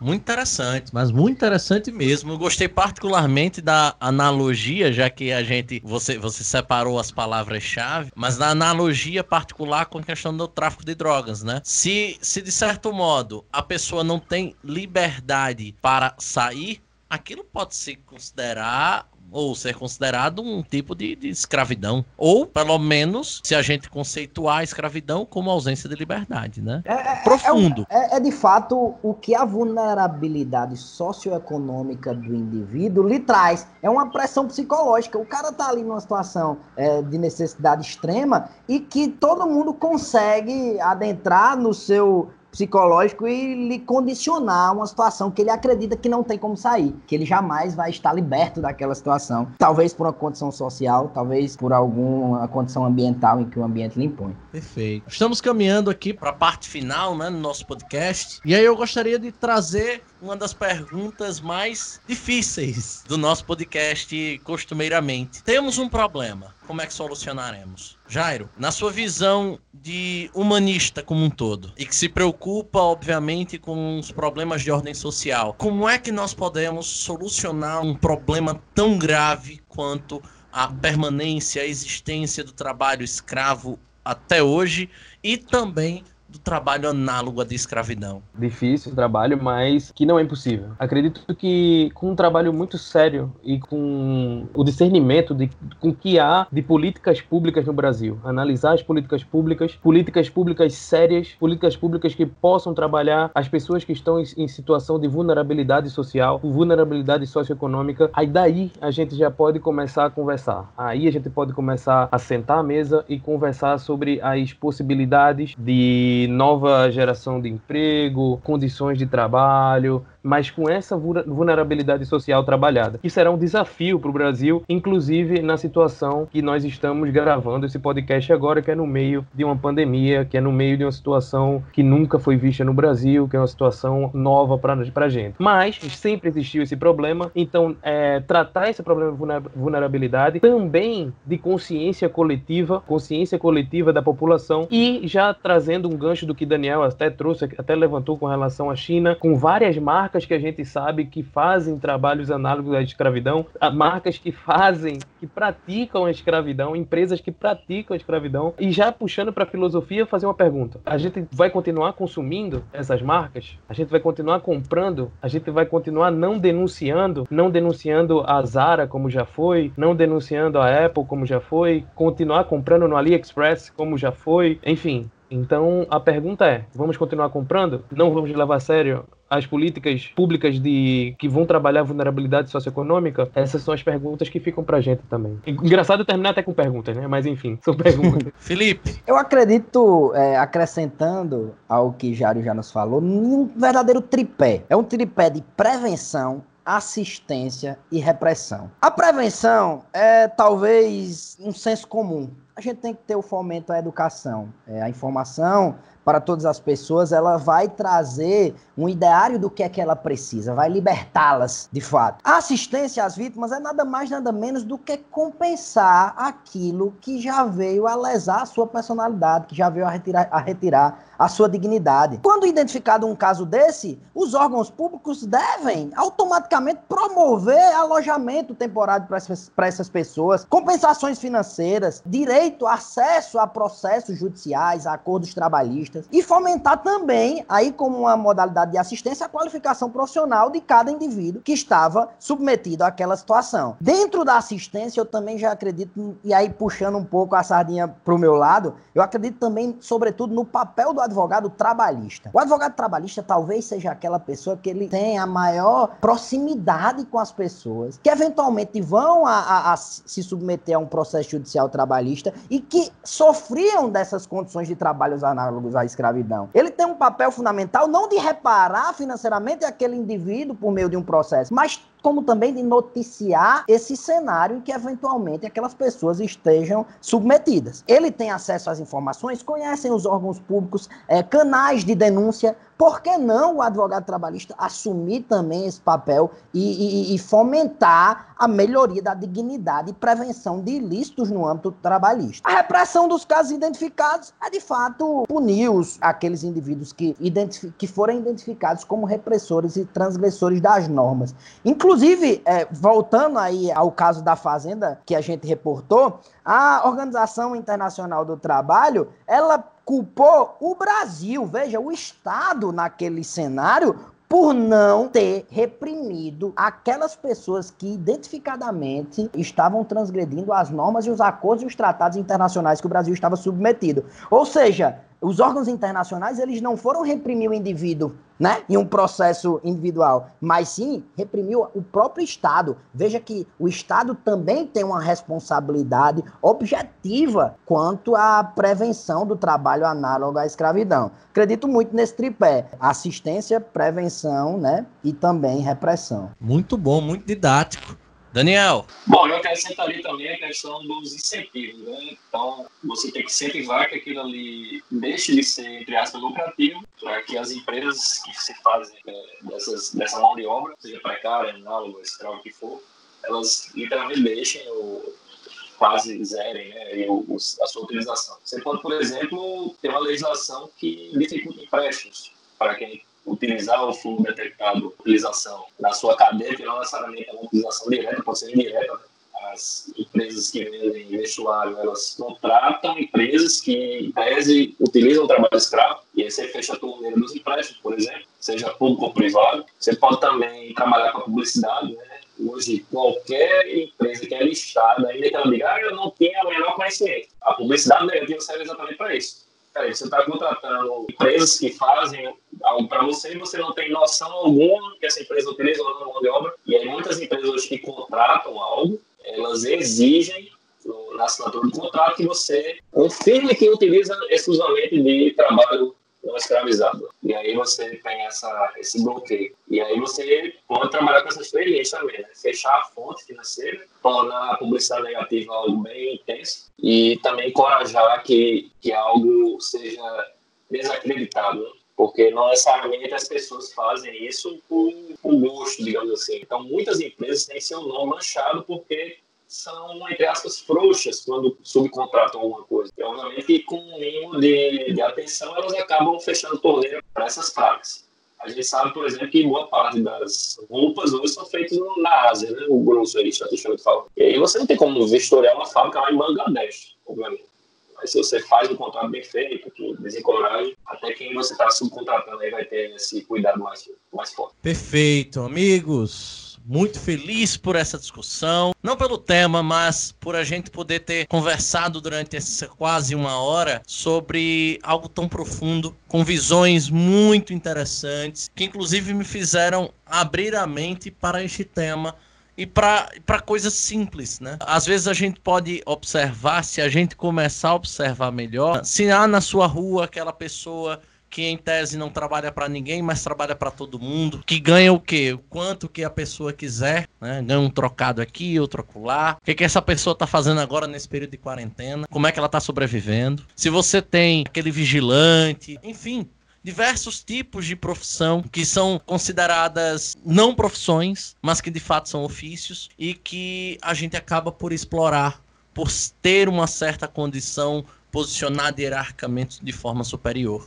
Muito interessante, mas muito interessante mesmo. Eu gostei particularmente da analogia, já que a gente você, você separou as palavras-chave, mas da analogia particular com a questão do tráfico de drogas, né? Se, se de certo modo a pessoa não tem liberdade para sair, aquilo pode se considerar ou ser considerado um tipo de, de, escravidão. Ou, pelo menos, se a gente conceituar a escravidão como ausência de liberdade, né? É, é, é Profundo. É, é, de fato o que a vulnerabilidade socioeconômica do indivíduo lhe traz. É uma pressão psicológica. O cara tá ali numa situação é, de necessidade extrema e que todo mundo consegue adentrar no seu psicológico e lhe condicionar uma situação que ele acredita que não tem como sair, que ele jamais vai estar liberto daquela situação, talvez por uma condição social, talvez por alguma condição ambiental em que o ambiente lhe impõe. Perfeito. Estamos caminhando aqui para a parte final, né, no nosso podcast. E aí eu gostaria de trazer uma das perguntas mais difíceis do nosso podcast costumeiramente. Temos um problema. Como é que solucionaremos? Jairo, na sua visão de humanista como um todo, e que se preocupa, obviamente, com os problemas de ordem social, como é que nós podemos solucionar um problema tão grave quanto a permanência, a existência do trabalho escravo até hoje e também do trabalho análogo à de escravidão. Difícil trabalho, mas que não é impossível. Acredito que com um trabalho muito sério e com o discernimento de com que há de políticas públicas no Brasil, analisar as políticas públicas, políticas públicas sérias, políticas públicas que possam trabalhar as pessoas que estão em situação de vulnerabilidade social, vulnerabilidade socioeconômica, aí daí a gente já pode começar a conversar. Aí a gente pode começar a sentar à mesa e conversar sobre as possibilidades de nova geração de emprego, condições de trabalho, mas com essa vulnerabilidade social trabalhada. Isso será um desafio para o Brasil, inclusive na situação que nós estamos gravando esse podcast agora, que é no meio de uma pandemia, que é no meio de uma situação que nunca foi vista no Brasil, que é uma situação nova para a gente. Mas sempre existiu esse problema, então é, tratar esse problema de vulnerabilidade também de consciência coletiva, consciência coletiva da população e já trazendo um gancho do que Daniel até trouxe, até levantou com relação à China, com várias marcas marcas que a gente sabe que fazem trabalhos análogos à escravidão, marcas que fazem, que praticam a escravidão, empresas que praticam a escravidão. E já puxando para a filosofia, fazer uma pergunta: a gente vai continuar consumindo essas marcas? A gente vai continuar comprando? A gente vai continuar não denunciando, não denunciando a Zara como já foi, não denunciando a Apple como já foi, continuar comprando no AliExpress como já foi, enfim, então a pergunta é: vamos continuar comprando? Não vamos levar a sério as políticas públicas de que vão trabalhar a vulnerabilidade socioeconômica? Essas são as perguntas que ficam pra gente também. Engraçado terminar até com perguntas, né? Mas enfim, são perguntas. Felipe. Eu acredito, é, acrescentando ao que Jário já nos falou, num verdadeiro tripé. É um tripé de prevenção, assistência e repressão. A prevenção é talvez um senso comum a gente tem que ter o fomento à educação. É, a informação para todas as pessoas, ela vai trazer um ideário do que é que ela precisa, vai libertá-las de fato. A assistência às vítimas é nada mais, nada menos do que compensar aquilo que já veio a lesar a sua personalidade, que já veio a retirar, a retirar a sua dignidade. Quando identificado um caso desse, os órgãos públicos devem automaticamente promover alojamento temporário para essas pessoas, compensações financeiras, direito, acesso a processos judiciais, a acordos trabalhistas e fomentar também, aí como uma modalidade de assistência, a qualificação profissional de cada indivíduo que estava submetido àquela situação. Dentro da assistência, eu também já acredito, e aí puxando um pouco a sardinha para o meu lado, eu acredito também, sobretudo, no papel do advogado trabalhista. O advogado trabalhista talvez seja aquela pessoa que ele tem a maior proximidade com as pessoas, que eventualmente vão a, a, a se submeter a um processo judicial trabalhista e que sofriam dessas condições de trabalhos análogos à escravidão. Ele tem um papel fundamental não de reparar financeiramente aquele indivíduo por meio de um processo, mas como também de noticiar esse cenário em que eventualmente aquelas pessoas estejam submetidas. Ele tem acesso às informações, conhecem os órgãos públicos, é, canais de denúncia. Por que não o advogado trabalhista assumir também esse papel e, e, e fomentar a melhoria da dignidade e prevenção de ilícitos no âmbito trabalhista? A repressão dos casos identificados é, de fato, punir os, aqueles indivíduos que, que identificados como repressores e transgressores das normas. Inclusive, Inclusive, é, voltando aí ao caso da Fazenda que a gente reportou, a Organização Internacional do Trabalho, ela culpou o Brasil, veja, o Estado naquele cenário por não ter reprimido aquelas pessoas que identificadamente estavam transgredindo as normas e os acordos e os tratados internacionais que o Brasil estava submetido. Ou seja, os órgãos internacionais eles não foram reprimir o indivíduo né, em um processo individual, mas sim reprimiu o próprio Estado. Veja que o Estado também tem uma responsabilidade objetiva quanto à prevenção do trabalho análogo à escravidão. Acredito muito nesse tripé: assistência, prevenção né, e também repressão. Muito bom, muito didático. Daniel. Bom, eu acrescentaria também a questão dos incentivos, né? Então, você tem que incentivar que aquilo ali deixe de ser, entre aspas, lucrativo, para que as empresas que se fazem é, dessas, dessa mão de obra, seja precária, análoga, escravo, o que for, elas literalmente deixem o quase zerem né, a sua utilização. Você pode, por exemplo, ter uma legislação que dificulta empréstimos para quem utilizar o fundo detectado utilização na sua cadeia, que não necessariamente é uma utilização direta, pode ser indireta. Né? As empresas que vendem vestuário, elas contratam empresas que, em tese, utilizam o trabalho escravo, e aí você fecha a torneira dos empréstimos, por exemplo, seja público ou privado. Você pode também trabalhar com a publicidade, né? Hoje, qualquer empresa que é listada, ainda que ela diga, ah, eu não tenho o menor conhecimento. A publicidade negativa serve exatamente para isso Peraí, você está contratando empresas que fazem algo para você e você não tem noção alguma que essa empresa utiliza ou não mão de obra. E aí muitas empresas hoje que contratam algo, elas exigem na assinatura do contrato que você confirme que utiliza exclusivamente de trabalho não escravizado. E aí você tem essa, esse bloqueio. E aí você pode trabalhar com essas linhas também, né? Fechar a fonte financeira, tornar a publicidade negativa algo bem intenso e também encorajar que, que algo seja desacreditado, né? porque não necessariamente as pessoas fazem isso por, por gosto, digamos assim. Então, muitas empresas têm seu nome manchado porque são, entre aspas, frouxas quando subcontratam alguma coisa. E, obviamente, com um mínimo de, de atenção, elas acabam fechando torneira para essas pragas. A gente sabe, por exemplo, que boa parte das roupas hoje são feitas na Ásia, né? O grosso aí, estatisticamente falando. E aí você não tem como vistoriar uma fábrica lá em Bangladesh, obviamente. Mas se você faz um contrato bem feito, que desencoraje, até quem você está subcontratando aí vai ter esse cuidado mais, mais forte. Perfeito, amigos muito feliz por essa discussão, não pelo tema, mas por a gente poder ter conversado durante essa quase uma hora sobre algo tão profundo, com visões muito interessantes, que inclusive me fizeram abrir a mente para este tema e para coisas simples, né? Às vezes a gente pode observar, se a gente começar a observar melhor, se há na sua rua aquela pessoa que em tese não trabalha para ninguém, mas trabalha para todo mundo, que ganha o quê? O quanto que a pessoa quiser, né? Ganha um trocado aqui, outro acolá. O que, que essa pessoa tá fazendo agora nesse período de quarentena? Como é que ela tá sobrevivendo? Se você tem aquele vigilante, enfim, diversos tipos de profissão que são consideradas não profissões, mas que de fato são ofícios e que a gente acaba por explorar, por ter uma certa condição posicionada hierarquicamente de forma superior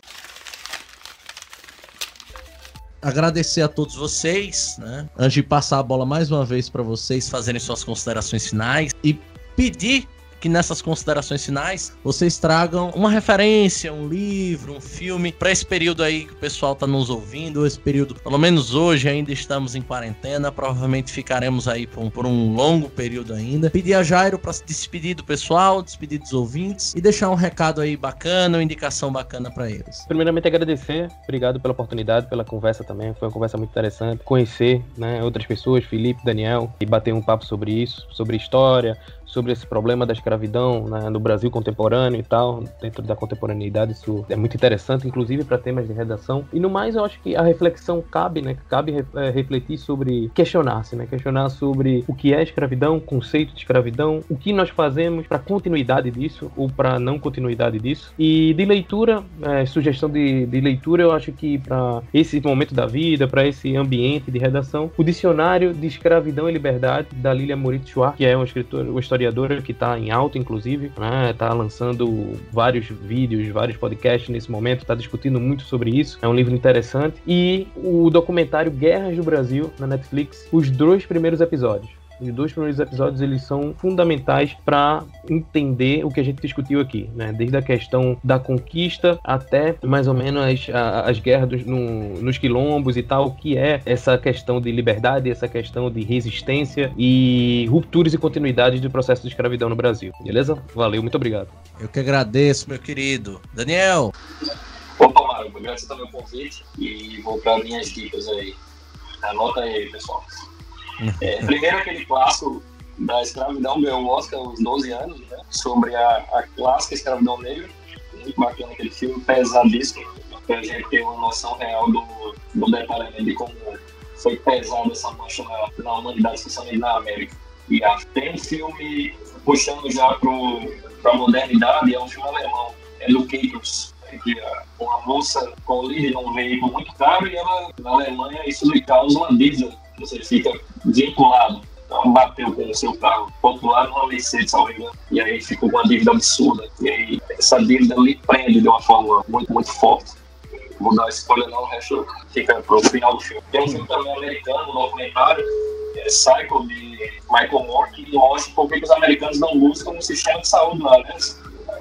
agradecer a todos vocês, né? Antes de passar a bola mais uma vez para vocês fazerem suas considerações finais e pedir que nessas considerações finais vocês tragam uma referência, um livro, um filme para esse período aí que o pessoal está nos ouvindo, esse período, pelo menos hoje ainda estamos em quarentena, provavelmente ficaremos aí por um, por um longo período ainda. Pedir a Jairo para se despedir do pessoal, despedir dos ouvintes e deixar um recado aí bacana, uma indicação bacana para eles. Primeiramente agradecer, obrigado pela oportunidade, pela conversa também, foi uma conversa muito interessante, conhecer, né, outras pessoas, Felipe, Daniel, e bater um papo sobre isso, sobre história, sobre esse problema da escravidão né, no Brasil contemporâneo e tal, dentro da contemporaneidade, isso é muito interessante, inclusive para temas de redação. E no mais, eu acho que a reflexão cabe, né, cabe é, refletir sobre, questionar-se, né, questionar sobre o que é escravidão, conceito de escravidão, o que nós fazemos para continuidade disso ou para não continuidade disso. E de leitura, é, sugestão de, de leitura, eu acho que para esse momento da vida, para esse ambiente de redação, o dicionário de escravidão e liberdade da Lilia Moritz Schwartz, que é uma escritora, uma história historiadora que está em alta, inclusive, né? Tá lançando vários vídeos, vários podcasts nesse momento, está discutindo muito sobre isso. É um livro interessante. E o documentário Guerras do Brasil na Netflix, os dois primeiros episódios. Os dois primeiros episódios eles são fundamentais para entender o que a gente discutiu aqui, né? Desde a questão da conquista até mais ou menos as, as guerras dos, no, nos quilombos e tal, que é essa questão de liberdade, essa questão de resistência e rupturas e continuidades do processo de escravidão no Brasil. Beleza? Valeu, muito obrigado. Eu que agradeço, meu querido. Daniel. Opa, Mário, obrigado pelo convite e vou para minhas dicas aí. Anota aí, pessoal. É, primeiro aquele clássico da escravidão ganhou o Oscar aos 12 anos, né? Sobre a, a clássica escravidão negra. Muito bacana aquele filme, pesadíssimo, para a gente ter uma noção real do, do detalhamento de como foi pesada essa mancha na, na humanidade, especialmente na América. e a, tem um filme puxando já para a modernidade, é um filme alemão, Educators, né, que é uma moça colide num veículo muito caro e ela, na Alemanha, isso lhe causa uma dívida, você fica vinculado. Então, bateu com o seu carro popular numa Mercedes, salvo engano, e aí ficou com uma dívida absurda. E aí essa dívida lhe prende de uma forma muito, muito forte. Vou dar spoiler não, o resto fica pro final do filme. Tem um filme também americano, um documentário, é Cycle, de Michael Moore, que mostra por que os americanos não buscam um sistema de saúde lá, né?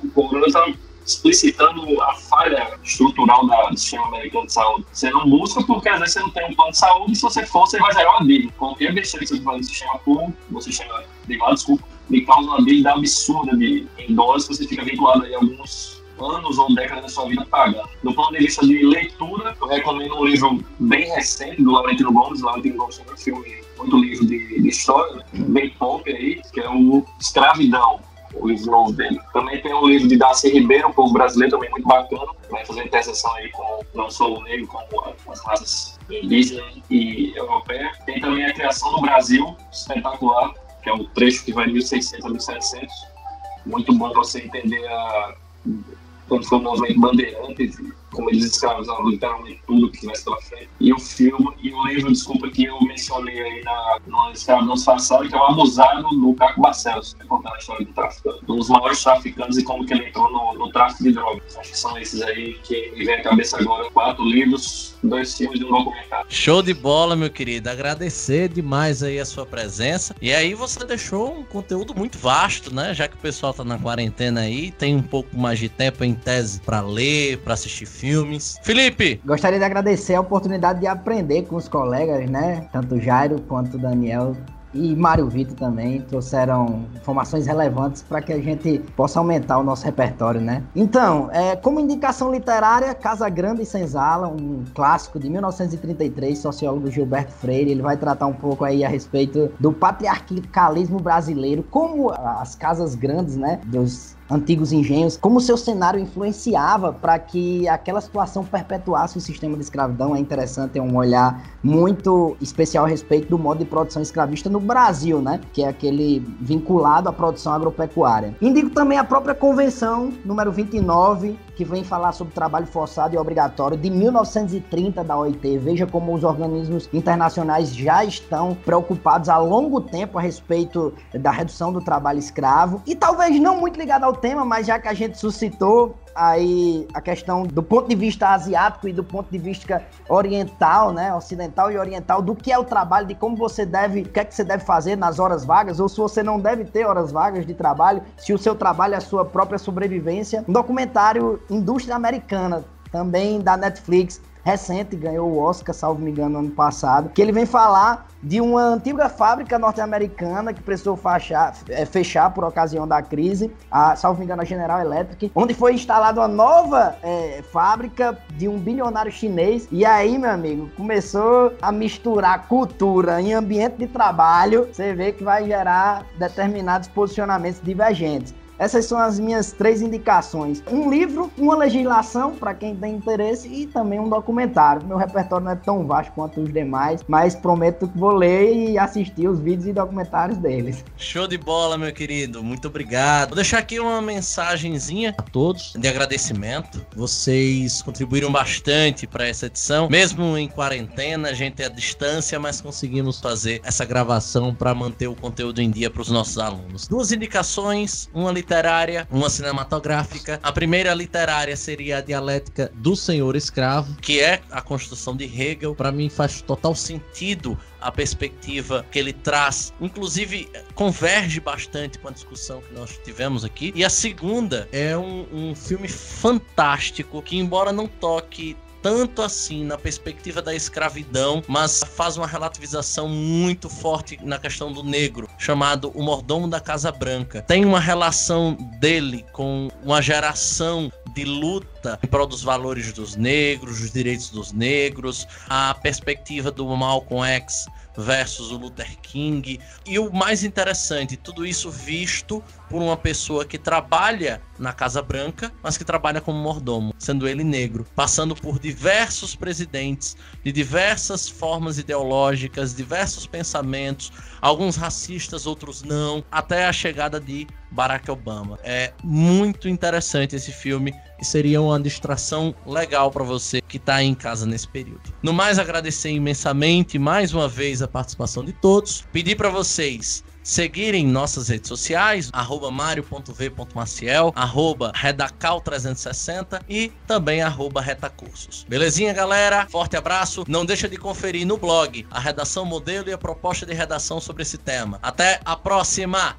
O Corona está explicitando a falha estrutural da, do sistema americano de saúde. Você não busca porque às vezes você não tem um plano de saúde e se você for, você vai gerar uma dívida. Qualquer besteira que você faz no sistema público, você chama privado, desculpa, me causa uma dívida absurda de, em dólares que você fica vinculado aí alguns anos ou décadas da sua vida pagando. Do ponto de vista de leitura, eu recomendo um livro bem recente do Laurentino Gomes. Laurentino Gomes tem um filme, muito livro de, de história, bem pop aí, que é o Escravidão o livro novo dele. Também tem o livro de Darcy Ribeiro, um povo brasileiro, também muito bacana. Vai fazer interseção aí com não só o negro, como as raças indígena e europeia. Tem também a criação do Brasil, espetacular, que é um trecho que vai de 1600 a 1700. Muito bom para você entender a, como foi o movimento Bandeirantes, como eles escravizavam literalmente tudo que tivesse pela frente. E o filme, e o livro, desculpa, que eu mencionei aí na, no Escravidão Disfarçado, que é o Abusado do Caco Barcelos, que contando a história do tráfico, dos maiores traficantes e como que ele entrou no, no tráfico de drogas. Acho que são esses aí que me vem à cabeça agora. Quatro livros, dois filmes e um documentário. Show de bola, meu querido. Agradecer demais aí a sua presença. E aí você deixou um conteúdo muito vasto, né? Já que o pessoal tá na quarentena aí, tem um pouco mais de tempo em tese para ler, para assistir filmes. Felipe! Gostaria de agradecer a oportunidade de aprender com os colegas, né? Tanto Jairo quanto Daniel e Mário Vitor também trouxeram informações relevantes para que a gente possa aumentar o nosso repertório, né? Então, é, como indicação literária, Casa Grande e Senzala, um clássico de 1933, sociólogo Gilberto Freire, ele vai tratar um pouco aí a respeito do patriarcalismo brasileiro, como as casas grandes, né, dos antigos engenhos, como seu cenário influenciava para que aquela situação perpetuasse o sistema de escravidão. É interessante ter um olhar muito especial a respeito do modo de produção escravista no Brasil, né? Que é aquele vinculado à produção agropecuária. Indico também a própria convenção número 29 que vem falar sobre trabalho forçado e obrigatório de 1930 da OIT. Veja como os organismos internacionais já estão preocupados há longo tempo a respeito da redução do trabalho escravo e talvez não muito ligado ao tema, mas já que a gente suscitou aí a questão do ponto de vista asiático e do ponto de vista oriental, né, ocidental e oriental, do que é o trabalho, de como você deve, o que é que você deve fazer nas horas vagas, ou se você não deve ter horas vagas de trabalho, se o seu trabalho é a sua própria sobrevivência. Um documentário Indústria Americana, também da Netflix, recente, ganhou o Oscar, salvo me engano, ano passado, que ele vem falar de uma antiga fábrica norte-americana que precisou fechar, é, fechar por ocasião da crise, a, salvo me engano, a General Electric, onde foi instalada uma nova é, fábrica de um bilionário chinês. E aí, meu amigo, começou a misturar cultura em ambiente de trabalho, você vê que vai gerar determinados posicionamentos divergentes. Essas são as minhas três indicações: um livro, uma legislação para quem tem interesse e também um documentário. Meu repertório não é tão vasto quanto os demais, mas prometo que vou ler e assistir os vídeos e documentários deles. Show de bola, meu querido. Muito obrigado. Vou deixar aqui uma mensagenzinha a todos de agradecimento. Vocês contribuíram bastante para essa edição, mesmo em quarentena, a gente é à distância, mas conseguimos fazer essa gravação para manter o conteúdo em dia para os nossos alunos. Duas indicações, uma literatura literária, uma cinematográfica. A primeira literária seria a dialética do senhor escravo, que é a construção de Hegel. Para mim faz total sentido a perspectiva que ele traz, inclusive converge bastante com a discussão que nós tivemos aqui. E a segunda é um, um filme fantástico que, embora não toque tanto assim na perspectiva da escravidão, mas faz uma relativização muito forte na questão do negro, chamado O Mordomo da Casa Branca. Tem uma relação dele com uma geração de luta em prol dos valores dos negros, dos direitos dos negros, a perspectiva do Malcolm X versus o Luther King. E o mais interessante, tudo isso visto por uma pessoa que trabalha na Casa Branca, mas que trabalha como mordomo, sendo ele negro, passando por diversos presidentes, de diversas formas ideológicas, diversos pensamentos, alguns racistas, outros não, até a chegada de Barack Obama. É muito interessante esse filme e seria uma distração legal para você que está em casa nesse período. No mais, agradecer imensamente mais uma vez a participação de todos, pedir para vocês seguirem nossas redes sociais, arroba mario.v.maciel, arroba redacal360 e também arroba retacursos. Belezinha, galera? Forte abraço. Não deixa de conferir no blog a redação modelo e a proposta de redação sobre esse tema. Até a próxima!